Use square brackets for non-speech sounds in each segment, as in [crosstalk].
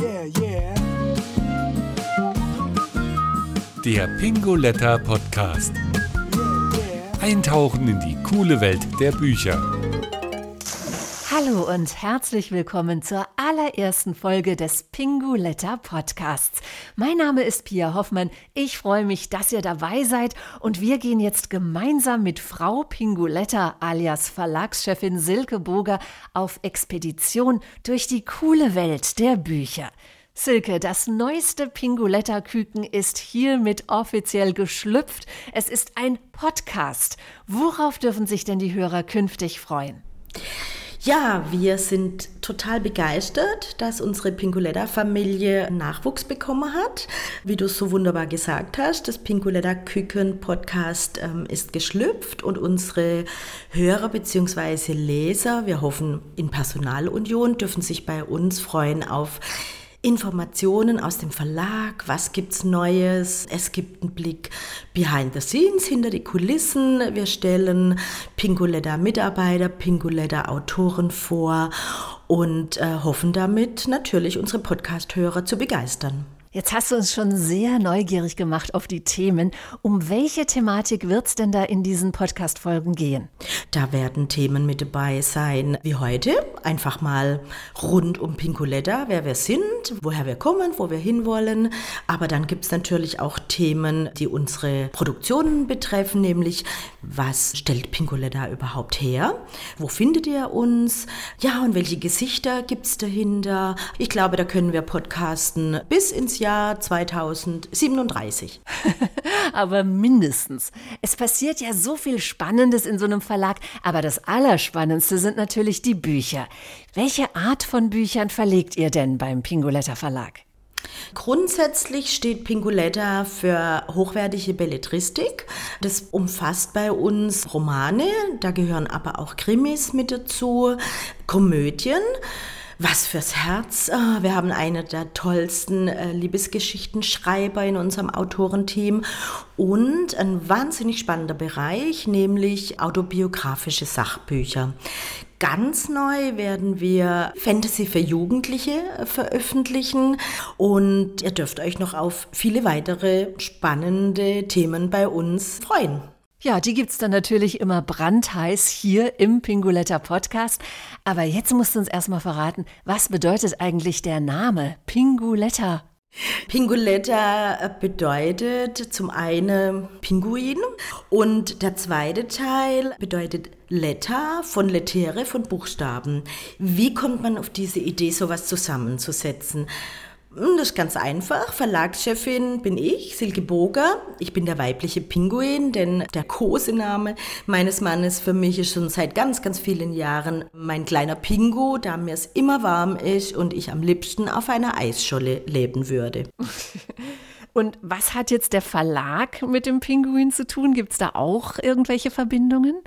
Yeah, yeah. Der Pingoletta Podcast. Eintauchen in die coole Welt der Bücher. Hallo und herzlich willkommen zur allerersten Folge des Pinguletta Podcasts. Mein Name ist Pia Hoffmann. Ich freue mich, dass ihr dabei seid und wir gehen jetzt gemeinsam mit Frau Pinguletta alias Verlagschefin Silke Boger auf Expedition durch die coole Welt der Bücher. Silke, das neueste Pinguletta-Küken ist hiermit offiziell geschlüpft. Es ist ein Podcast. Worauf dürfen sich denn die Hörer künftig freuen? Ja, wir sind total begeistert, dass unsere Pinkuletta-Familie Nachwuchs bekommen hat. Wie du so wunderbar gesagt hast, das Pinkuletta Küken Podcast ähm, ist geschlüpft und unsere Hörer bzw. Leser, wir hoffen in Personalunion, dürfen sich bei uns freuen auf Informationen aus dem Verlag, was gibt's Neues. Es gibt einen Blick behind the scenes, hinter die Kulissen. Wir stellen Pinguletta Mitarbeiter, Pinguletta Autoren vor und äh, hoffen damit natürlich unsere Podcast-Hörer zu begeistern. Jetzt hast du uns schon sehr neugierig gemacht auf die Themen. Um welche Thematik wird es denn da in diesen Podcast-Folgen gehen? Da werden Themen mit dabei sein wie heute. Einfach mal rund um Pincoletta, wer wir sind, woher wir kommen, wo wir hinwollen. Aber dann gibt es natürlich auch Themen, die unsere Produktionen betreffen, nämlich was stellt Pincoletta überhaupt her? Wo findet ihr uns? Ja, und welche Gesichter gibt es dahinter? Ich glaube, da können wir podcasten bis ins Jahr 2037. [laughs] aber mindestens. Es passiert ja so viel Spannendes in so einem Verlag, aber das Allerspannendste sind natürlich die Bücher. Welche Art von Büchern verlegt ihr denn beim Pingoletta Verlag? Grundsätzlich steht Pinguletta für hochwertige Belletristik. Das umfasst bei uns Romane, da gehören aber auch Krimis mit dazu, Komödien. Was fürs Herz. Ah, wir haben eine der tollsten äh, Liebesgeschichtenschreiber in unserem Autorenteam und ein wahnsinnig spannender Bereich, nämlich autobiografische Sachbücher. Ganz neu werden wir Fantasy für Jugendliche äh, veröffentlichen und ihr dürft euch noch auf viele weitere spannende Themen bei uns freuen. Ja, die gibt's dann natürlich immer brandheiß hier im Pinguletta Podcast. Aber jetzt musst du uns erstmal verraten, was bedeutet eigentlich der Name Pinguletta? Pinguletta bedeutet zum einen Pinguin und der zweite Teil bedeutet Letter von Lettere von Buchstaben. Wie kommt man auf diese Idee, sowas zusammenzusetzen? Hm, das ist ganz einfach. Verlagschefin bin ich, Silke Boger. Ich bin der weibliche Pinguin, denn der Kosename meines Mannes für mich ist schon seit ganz, ganz vielen Jahren mein kleiner Pingu, da mir es immer warm ist und ich am liebsten auf einer Eisscholle leben würde. [laughs] Und was hat jetzt der Verlag mit dem Pinguin zu tun? Gibt es da auch irgendwelche Verbindungen?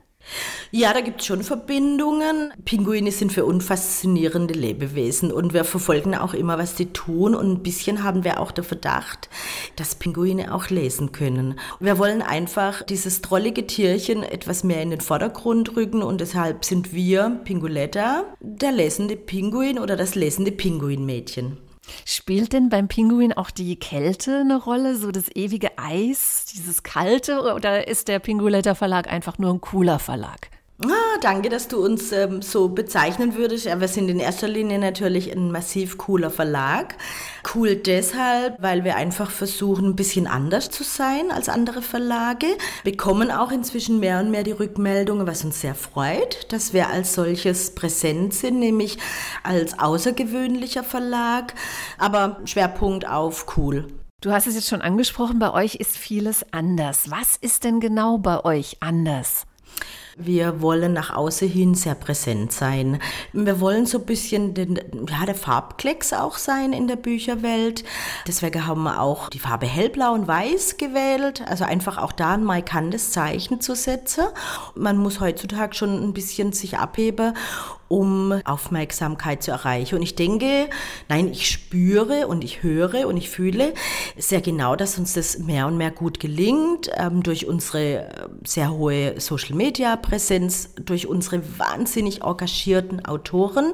Ja, da gibt es schon Verbindungen. Pinguine sind für uns faszinierende Lebewesen und wir verfolgen auch immer, was die tun. Und ein bisschen haben wir auch den Verdacht, dass Pinguine auch lesen können. Wir wollen einfach dieses drollige Tierchen etwas mehr in den Vordergrund rücken und deshalb sind wir, Pinguletta, der lesende Pinguin oder das lesende Pinguinmädchen. Spielt denn beim Pinguin auch die Kälte eine Rolle, so das ewige Eis, dieses Kalte, oder ist der Pinguletter Verlag einfach nur ein cooler Verlag? Ah, danke, dass du uns ähm, so bezeichnen würdest. Ja, wir sind in erster Linie natürlich ein massiv cooler Verlag. Cool deshalb, weil wir einfach versuchen, ein bisschen anders zu sein als andere Verlage. Bekommen auch inzwischen mehr und mehr die Rückmeldungen, was uns sehr freut, dass wir als solches präsent sind, nämlich als außergewöhnlicher Verlag, aber Schwerpunkt auf cool. Du hast es jetzt schon angesprochen, bei euch ist vieles anders. Was ist denn genau bei euch anders? Wir wollen nach außen hin sehr präsent sein. Wir wollen so ein bisschen den, ja, der Farbklecks auch sein in der Bücherwelt. Deswegen haben wir auch die Farbe hellblau und weiß gewählt. Also einfach auch da ein markantes Zeichen zu setzen. Man muss heutzutage schon ein bisschen sich abheben um Aufmerksamkeit zu erreichen. Und ich denke, nein, ich spüre und ich höre und ich fühle sehr genau, dass uns das mehr und mehr gut gelingt ähm, durch unsere äh, sehr hohe Social-Media-Präsenz, durch unsere wahnsinnig engagierten Autoren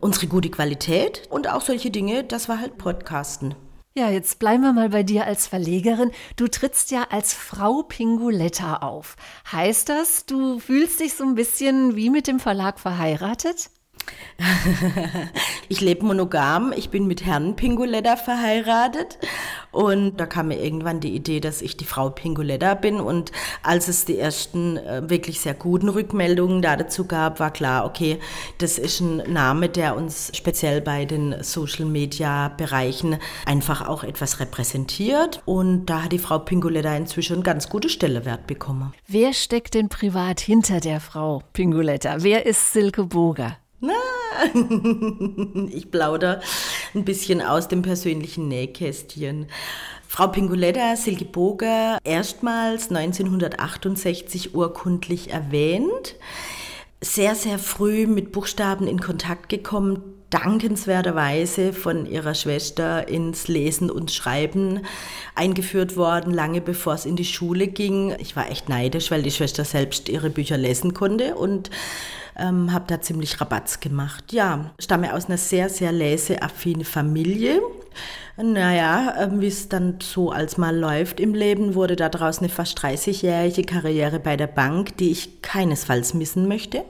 unsere gute Qualität und auch solche Dinge, das war halt Podcasten. Ja, jetzt bleiben wir mal bei dir als Verlegerin. Du trittst ja als Frau Pinguletta auf. Heißt das, du fühlst dich so ein bisschen wie mit dem Verlag verheiratet? [laughs] ich lebe monogam, ich bin mit Herrn Pinguletta verheiratet und da kam mir irgendwann die Idee, dass ich die Frau Pinguletta bin und als es die ersten äh, wirklich sehr guten Rückmeldungen da dazu gab, war klar, okay, das ist ein Name, der uns speziell bei den Social Media Bereichen einfach auch etwas repräsentiert und da hat die Frau Pinguletta inzwischen einen ganz gute Stellewert bekommen. Wer steckt denn privat hinter der Frau Pinguletta? Wer ist Silke Boger? Na, [laughs] ich plauder ein bisschen aus dem persönlichen Nähkästchen. Frau Pinguletta Silke Boger erstmals 1968 urkundlich erwähnt. Sehr, sehr früh mit Buchstaben in Kontakt gekommen, dankenswerterweise von ihrer Schwester ins Lesen und Schreiben eingeführt worden, lange bevor es in die Schule ging. Ich war echt neidisch, weil die Schwester selbst ihre Bücher lesen konnte und ähm, habe da ziemlich Rabatz gemacht. Ja, stamme aus einer sehr, sehr leseaffine Familie. Naja, ähm, wie es dann so als mal läuft im Leben, wurde daraus eine fast 30-jährige Karriere bei der Bank, die ich keinesfalls missen möchte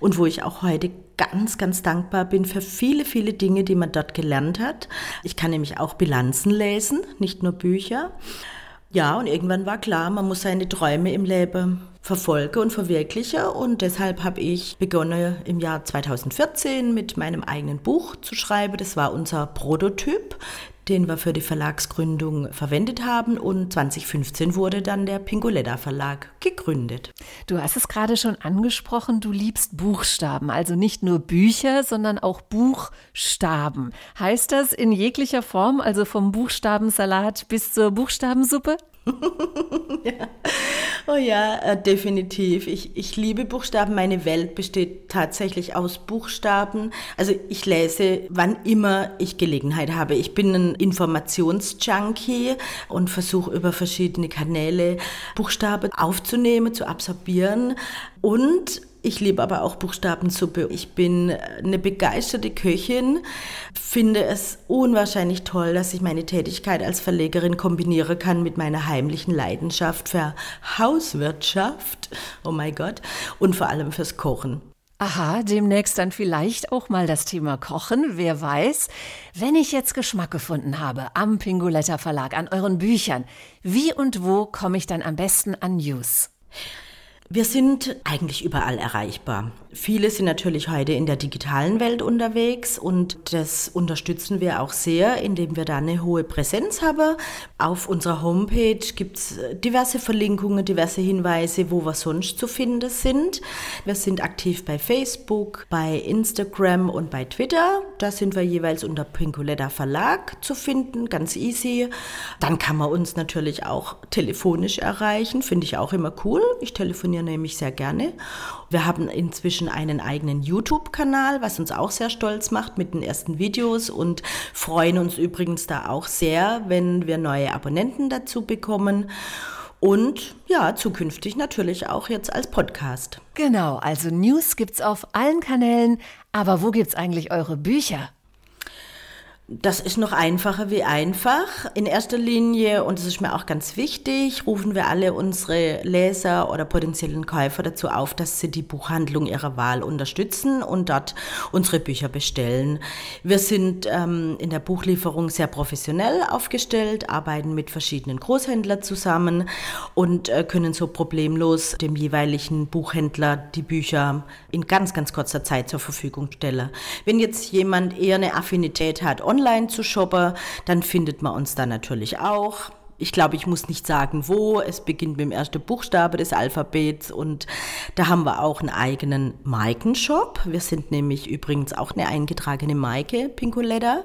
und wo ich auch heute ganz, ganz dankbar bin für viele, viele Dinge, die man dort gelernt hat. Ich kann nämlich auch Bilanzen lesen, nicht nur Bücher. Ja, und irgendwann war klar, man muss seine Träume im Leben verfolge und verwirkliche. Und deshalb habe ich begonnen im Jahr 2014 mit meinem eigenen Buch zu schreiben. Das war unser Prototyp, den wir für die Verlagsgründung verwendet haben. Und 2015 wurde dann der Pingoletta Verlag gegründet. Du hast es gerade schon angesprochen, du liebst Buchstaben, also nicht nur Bücher, sondern auch Buchstaben. Heißt das in jeglicher Form, also vom Buchstabensalat bis zur Buchstabensuppe? [laughs] ja. Oh ja, äh, definitiv. Ich, ich liebe Buchstaben. Meine Welt besteht tatsächlich aus Buchstaben. Also ich lese, wann immer ich Gelegenheit habe. Ich bin ein Informationsjunkie und versuche über verschiedene Kanäle Buchstaben aufzunehmen, zu absorbieren und ich liebe aber auch Buchstabensuppe. Ich bin eine begeisterte Köchin, finde es unwahrscheinlich toll, dass ich meine Tätigkeit als Verlegerin kombinieren kann mit meiner heimlichen Leidenschaft für Hauswirtschaft, oh mein Gott, und vor allem fürs Kochen. Aha, demnächst dann vielleicht auch mal das Thema Kochen, wer weiß. Wenn ich jetzt Geschmack gefunden habe am Pingoletta Verlag, an euren Büchern, wie und wo komme ich dann am besten an News? Wir sind eigentlich überall erreichbar. Viele sind natürlich heute in der digitalen Welt unterwegs und das unterstützen wir auch sehr, indem wir da eine hohe Präsenz haben. Auf unserer Homepage gibt es diverse Verlinkungen, diverse Hinweise, wo wir sonst zu finden sind. Wir sind aktiv bei Facebook, bei Instagram und bei Twitter. Da sind wir jeweils unter Pincoletta Verlag zu finden, ganz easy. Dann kann man uns natürlich auch telefonisch erreichen, finde ich auch immer cool. Ich telefoniere nämlich sehr gerne. Wir haben inzwischen einen eigenen YouTube-Kanal, was uns auch sehr stolz macht mit den ersten Videos und freuen uns übrigens da auch sehr, wenn wir neue Abonnenten dazu bekommen. Und ja, zukünftig natürlich auch jetzt als Podcast. Genau, also News gibt's auf allen Kanälen. Aber wo gibt's eigentlich eure Bücher? Das ist noch einfacher wie einfach. In erster Linie, und das ist mir auch ganz wichtig, rufen wir alle unsere Leser oder potenziellen Käufer dazu auf, dass sie die Buchhandlung ihrer Wahl unterstützen und dort unsere Bücher bestellen. Wir sind ähm, in der Buchlieferung sehr professionell aufgestellt, arbeiten mit verschiedenen Großhändlern zusammen und äh, können so problemlos dem jeweiligen Buchhändler die Bücher in ganz, ganz kurzer Zeit zur Verfügung stellen. Wenn jetzt jemand eher eine Affinität hat, online zu shoppen, dann findet man uns da natürlich auch. Ich glaube, ich muss nicht sagen, wo. Es beginnt mit dem ersten Buchstabe des Alphabets und da haben wir auch einen eigenen Markenshop. Wir sind nämlich übrigens auch eine eingetragene Marke, Pincoletta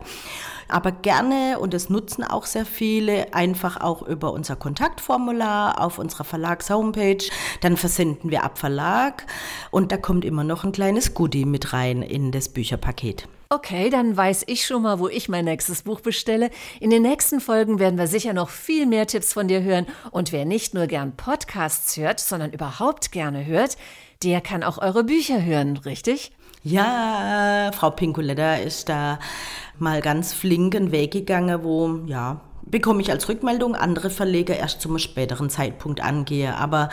aber gerne, und das nutzen auch sehr viele, einfach auch über unser Kontaktformular auf unserer Verlags-Homepage. Dann versenden wir ab Verlag und da kommt immer noch ein kleines Goodie mit rein in das Bücherpaket. Okay, dann weiß ich schon mal, wo ich mein nächstes Buch bestelle. In den nächsten Folgen werden wir sicher noch viel mehr Tipps von dir hören. Und wer nicht nur gern Podcasts hört, sondern überhaupt gerne hört, der kann auch eure Bücher hören, richtig? Ja, Frau Pinkoletta ist da mal ganz flinken Weg gegangen, wo, ja, bekomme ich als Rückmeldung, andere Verleger erst zum späteren Zeitpunkt angehe. Aber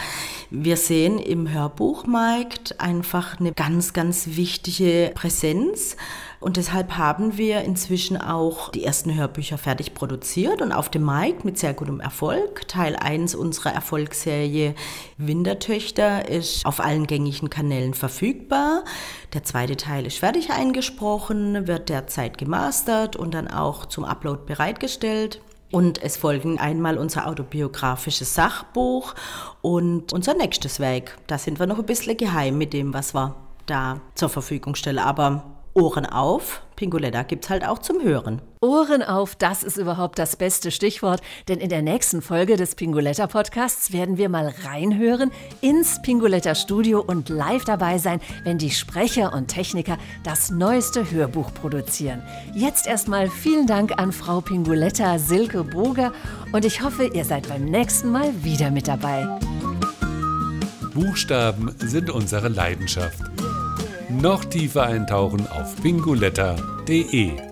wir sehen im Hörbuchmarkt einfach eine ganz, ganz wichtige Präsenz. Und deshalb haben wir inzwischen auch die ersten Hörbücher fertig produziert und auf dem Markt mit sehr gutem Erfolg. Teil 1 unserer Erfolgsserie Wintertöchter ist auf allen gängigen Kanälen verfügbar. Der zweite Teil ist fertig eingesprochen, wird derzeit gemastert und dann auch zum Upload bereitgestellt. Und es folgen einmal unser autobiografisches Sachbuch und unser nächstes Werk. Da sind wir noch ein bisschen geheim mit dem, was wir da zur Verfügung stellen. Aber Ohren auf, Pingoletta gibt's halt auch zum Hören. Ohren auf, das ist überhaupt das beste Stichwort, denn in der nächsten Folge des Pingoletta Podcasts werden wir mal reinhören ins Pingoletta Studio und live dabei sein, wenn die Sprecher und Techniker das neueste Hörbuch produzieren. Jetzt erstmal vielen Dank an Frau Pingoletta Silke Boger und ich hoffe, ihr seid beim nächsten Mal wieder mit dabei. Buchstaben sind unsere Leidenschaft noch tiefer eintauchen auf bingoletta.de.